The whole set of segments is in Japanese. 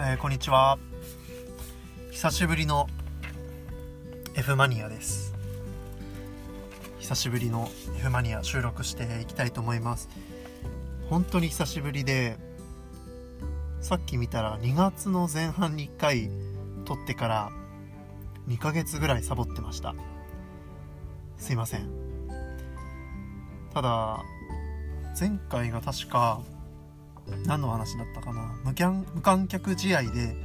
えー、こんにちは。久しぶりの F マニアです。久しぶりの F マニア収録していきたいと思います。本当に久しぶりでさっき見たら2月の前半に1回撮ってから2ヶ月ぐらいサボってました。すいません。ただ前回が確か何の話だったかな？無無観客試合で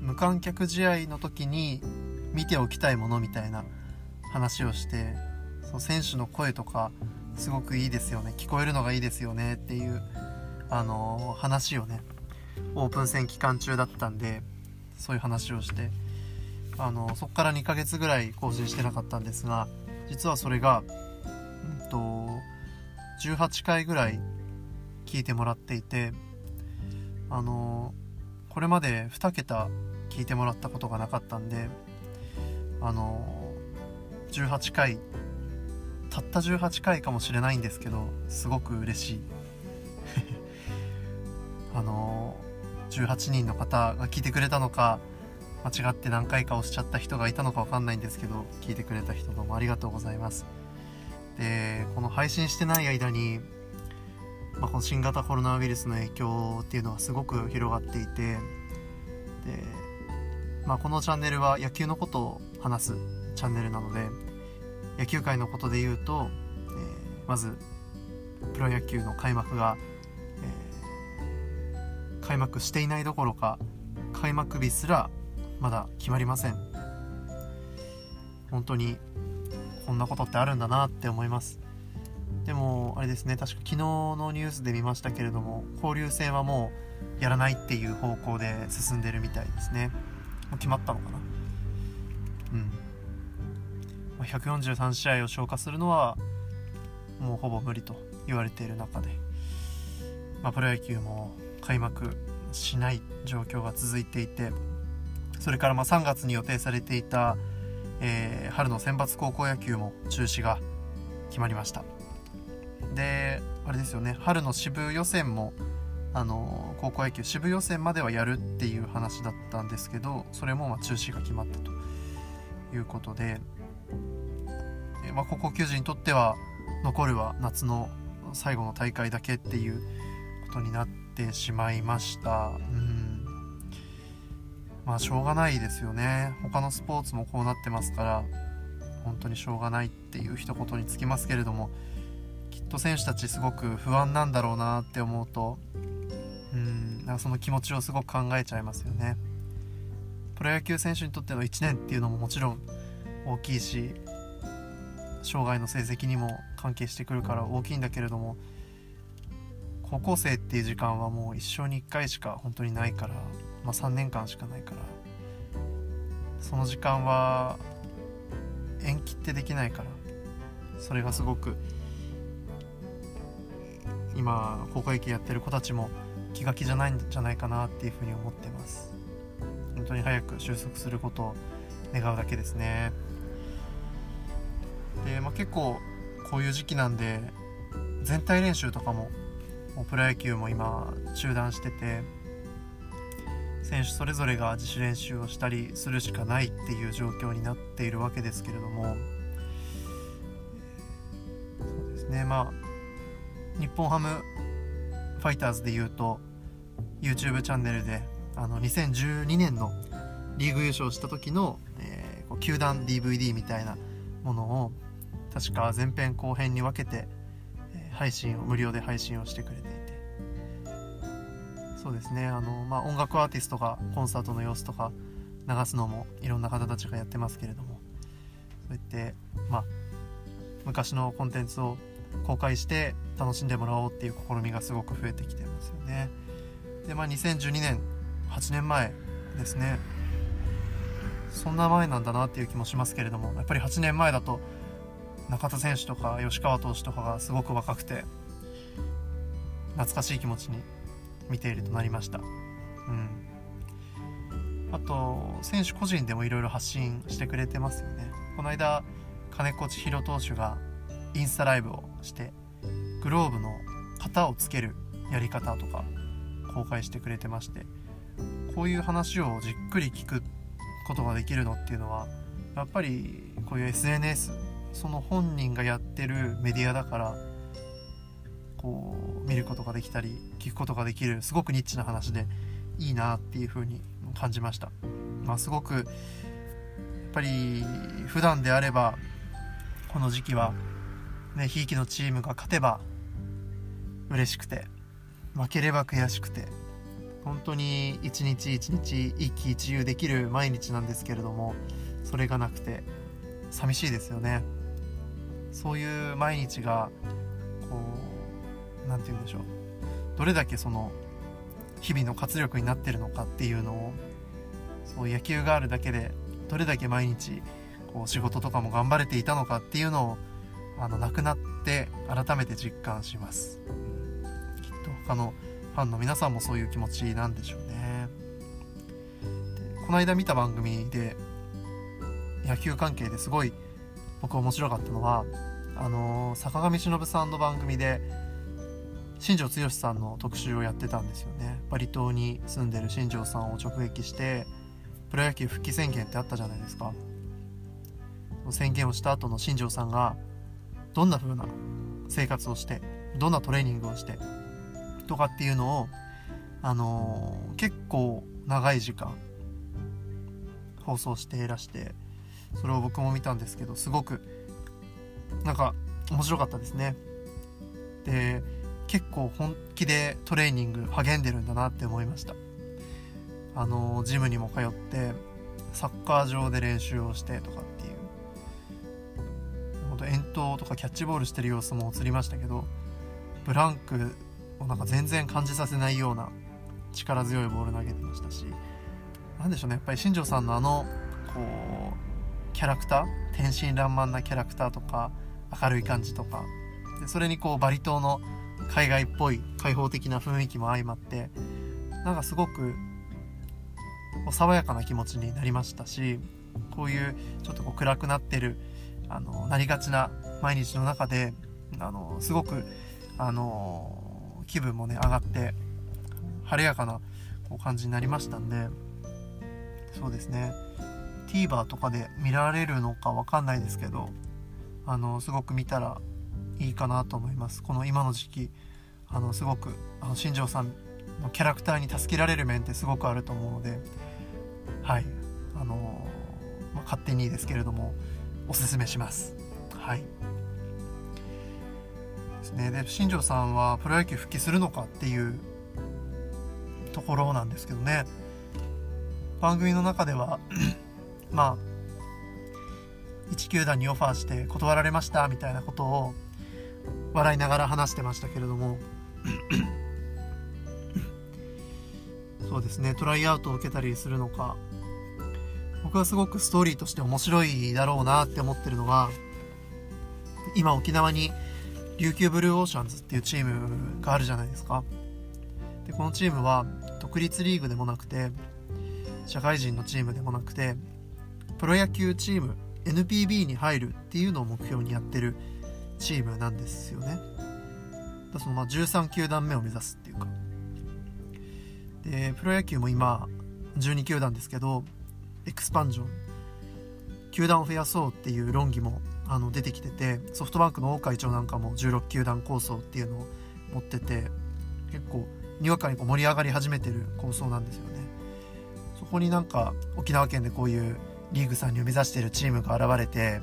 無観客試合の時に見ておきたいものみたいな話をしてその選手の声とかすごくいいですよね。聞こえるのがいいですよね。っていうあのー、話をねオープン戦期間中だったんでそういう話をしてあのそこから2ヶ月ぐらい更新してなかったんですが実はそれが、うんと、18回ぐらい聞いてもらっていてあのこれまで2桁聞いてもらったことがなかったんであの18回たった18回かもしれないんですけどすごく嬉しい。あの18人の方が聞いてくれたのか間違って何回か押しちゃった人がいたのか分かんないんですけど聞いてくれた人どうもありがとうございます。でこの配信してない間にまあ、この新型コロナウイルスの影響っていうのはすごく広がっていてで、まあ、このチャンネルは野球のことを話すチャンネルなので野球界のことで言うと、えー、まずプロ野球の開幕が、えー、開幕していないどころか開幕日すらまだ決まりません。本当にこんなことってあるんだなって思います。でもあれですね確か昨日のニュースで見ましたけれども交流戦はもうやらないっていう方向で進んでるみたいですね。もう決まったのかな？うん。143試合を消化するのはもうほぼ無理と言われている中で、まあ、プロ野球も開幕しない状況が続いていてそれからま3月に予定されていた、えー、春の選抜高校野球も中止が決まりました。であれですよね。春の支部予選もあの高校野球支部予選まではやるっていう話だったんですけどそれもま中止が決まったということで、えまあ、高校球児にとっては残るは夏の最後の大会だけっていうことになってしまいました。うん。まあしょうがないですよね。他のスポーツもこうなってますから本当にしょうがないっていう一言につきますけれどもきっと選手たちすごく不安なんだろうなって思うとうんなんかその気持ちをすごく考えちゃいますよね。プロ野球選手にとっての1年っていうのももちろん大きいし生涯の成績にも関係してくるから大きいんだけれども高校生っていう時間はもう一生に1回しか本当にないから、まあ、3年間しかないからその時間は延期ってできないからそれがすごく今高校野球やってる子たちも気が気じゃないんじゃないかなっていうふうに思ってます。本当に早く収束することを願うだけですね。で、まあ、結構こういう時期なんで全体練習とかももうプロ野球も今中断してて選手それぞれが自主練習をしたりするしかないっていう状況になっているわけですけれども。そうですね。まあ日本ハムファイターズでいうと YouTube チャンネルであの2012年のリーグ優勝した時の、えー、球団 DVD みたいなものを確か前編後編に分けて、え、配信を無料で配信をしてくれていて。そうですね。あの、まあ、音楽アーティストがコンサートの様子とか流すのもいろんな方たちがやってますけれども。そうやって、まあ、昔のコンテンツを公開して楽しんでもらおうっていう試みがすごく増えてきてますよね。でまあ2012年8年前ですね。そんな前なんだなっていう気もしますけれどもやっぱり8年前だと中田選手とか吉川投手とかがすごく若くて懐かしい気持ちに見ているとなりました。うん。あと選手個人でもいろいろ発信してくれてますよね。この間金子千尋投手がインスタライブをしてグローブの型をつけるやり方とか公開してくれてましてこういう話をじっくり聞くことができるのっていうのはやっぱりこういう SNS その本人がやってるメディアだからこう見ることができたり聞くことができるすごくニッチな話でいいなっていう風に感じました。まあ、すごくやっぱり普段であればこの時期はねひいきのチームが勝てば嬉しくて負ければ悔しくて本当に一日一日一喜一憂できる毎日なんですけれどもそれがなくて寂しいですよね。そういう毎日がこう何て言うんでしょう。どれだけその日々の活力になってるのかっていうのをそう野球があるだけでどれだけ毎日こう仕事とかも頑張れていたのかっていうのをあの亡くなって改めて実感します。きっと他のファンの皆さんもそういう気持ちなんでしょうね。この間見た番組で野球関係ですごい僕面白かったのはあの坂上忍さんの番組で新庄剛志さんの特集をやってたんですよね。バリ島に住んでる新庄さんを直撃してプロ野球復帰宣言ってあったじゃないですか。宣言をした後の新庄さんがどんな風な生活をしてどんなトレーニングをしてとかっていうのをあのー、結構長い時間放送していらしてそれを僕も見たんですけどすごくなんか面白かったですね。で結構本気でトレーニング励んでるんだなって思いました。あのジムにも通ってサッカー場で練習をしてとかっ遠投とかキャッチボールしてる様子も映りましたけどブランクをなんか全然感じさせないような力強いボール投げてましたし何でしょうねやっぱり新庄さんのあのこうキャラクター天真爛漫なキャラクターとか明るい感じとかでそれにこうバリ島の海外っぽい開放的な雰囲気も相まってなんかすごく爽やかな気持ちになりましたしこういうちょっとこう暗くなってるあのなりがちな毎日の中であのすごくあの気分もね上がって晴れやかなこう感じになりましたんでそうですね。TVer とかで見られるのか分かんないですけどあのすごく見たらいいかなと思います。この今の時期あのすごくあの新庄さんのキャラクターに助けられる面ってすごくあると思うのではい。あのまあ、勝手にですけれどもおすすめします。はい。ですね。で新庄さんはプロ野球復帰するのかっていうところなんですけどね。番組の中では まあ1球団にオファーして断られましたみたいなことを笑いながら話してましたけれども。そうですね。トライアウトを受けたりするのか。僕はすごくストーリーとして面白いだろうなって思ってるのが今沖縄に琉球ブルーオーシャンズっていうチームがあるじゃないですか。でこのチームは独立リーグでもなくて社会人のチームでもなくてプロ野球チーム NPB に入るっていうのを目標にやってるチームなんですよね。だそのまあ13球団目を目指すっていうか。でプロ野球も今12球団ですけどエクスパンジョン球団を増やそうっていう論議もあの出てきててソフトバンクの大会長なんかも16球団構想っていうのを持ってて結構にわかにこう盛り上がり始めてる構想なんですよね。そこになんか沖縄県でこういうリーグさんにを目指してるチームが現れて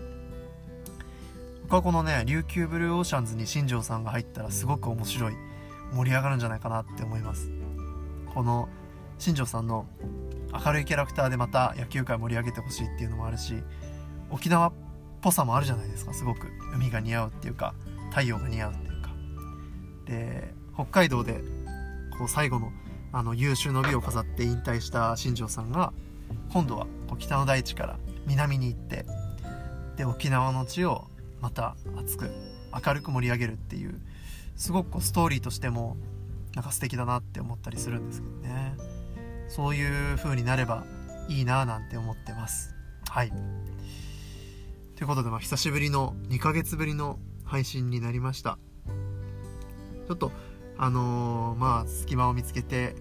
僕はこのね琉球ブルーオーシャンズに新庄さんが入ったらすごく面白い盛り上がるんじゃないかなって思います。この新庄さんの明るいキャラクターでまた野球界盛り上げてほしいっていうのもあるし沖縄っぽさもあるじゃないですか。すごく。海が似合うっていうか太陽が似合うっていうか。で北海道でこう最後のあの優秀の美を飾って引退した新庄さんが今度は北の大地から南に行ってで沖縄の地をまた熱く明るく盛り上げるっていうすごくこうストーリーとしてもなんか素敵だなって思ったりするんですけどね。そういう風になればいいななんて思ってます。はい。ということで、まあ、久しぶりの2ヶ月ぶりの配信になりました。ちょっとあのー、まあ隙間を見つけて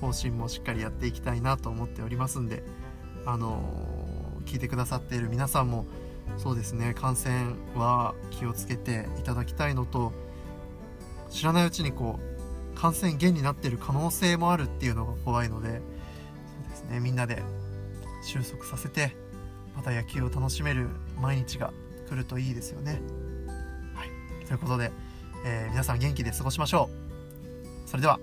更新もしっかりやっていきたいなと思っておりますんであの聞いてくださっている皆さんもそうですね感染は気をつけていただきたいのと知らないうちにこう感染源になっている可能性もあるっていうのが怖いのでそうですねみんなで収束させてまた野球を楽しめる毎日が来るといいですよね。はい、ということで、えー、皆さん元気で過ごしましょう。それでは